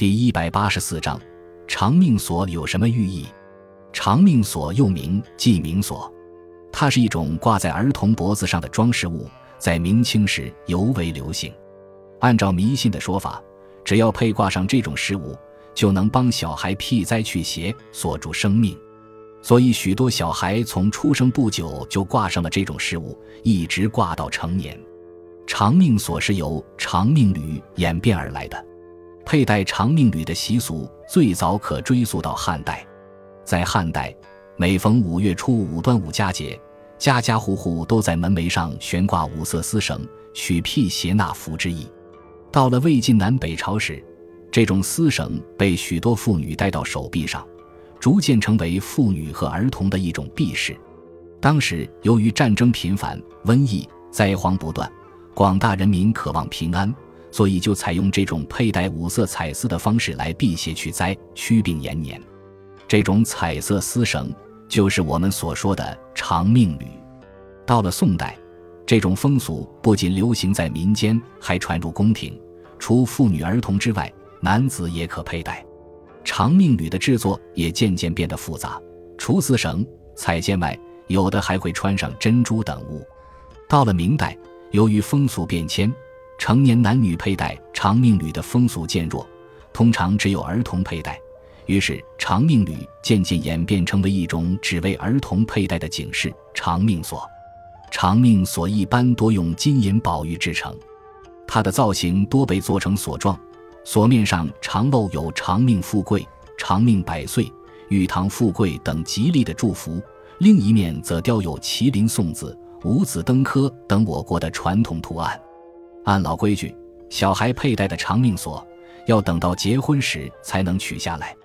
第一百八十四章，长命锁有什么寓意？长命锁又名记名锁，它是一种挂在儿童脖子上的装饰物，在明清时尤为流行。按照迷信的说法，只要配挂上这种饰物，就能帮小孩辟灾去邪，锁住生命。所以，许多小孩从出生不久就挂上了这种饰物，一直挂到成年。长命锁是由长命缕演变而来的。佩戴长命缕的习俗最早可追溯到汉代，在汉代，每逢五月初五端午佳节，家家户户都在门楣上悬挂五色丝绳，取辟邪纳福之意。到了魏晋南北朝时，这种丝绳被许多妇女戴到手臂上，逐渐成为妇女和儿童的一种避饰。当时由于战争频繁、瘟疫灾荒不断，广大人民渴望平安。所以就采用这种佩戴五色彩丝的方式来辟邪去灾、驱病延年。这种彩色丝绳就是我们所说的长命缕。到了宋代，这种风俗不仅流行在民间，还传入宫廷。除妇女儿童之外，男子也可佩戴。长命缕的制作也渐渐变得复杂，除丝绳、彩线外，有的还会穿上珍珠等物。到了明代，由于风俗变迁。成年男女佩戴长命缕的风俗渐弱，通常只有儿童佩戴。于是，长命缕渐渐演变成为一种只为儿童佩戴的警示——长命锁。长命锁一般多用金银宝玉制成，它的造型多被做成锁状，锁面上常露有“长命富贵”“长命百岁”“玉堂富贵”等吉利的祝福，另一面则雕有麒麟送子、五子登科等我国的传统图案。按老规矩，小孩佩戴的长命锁要等到结婚时才能取下来。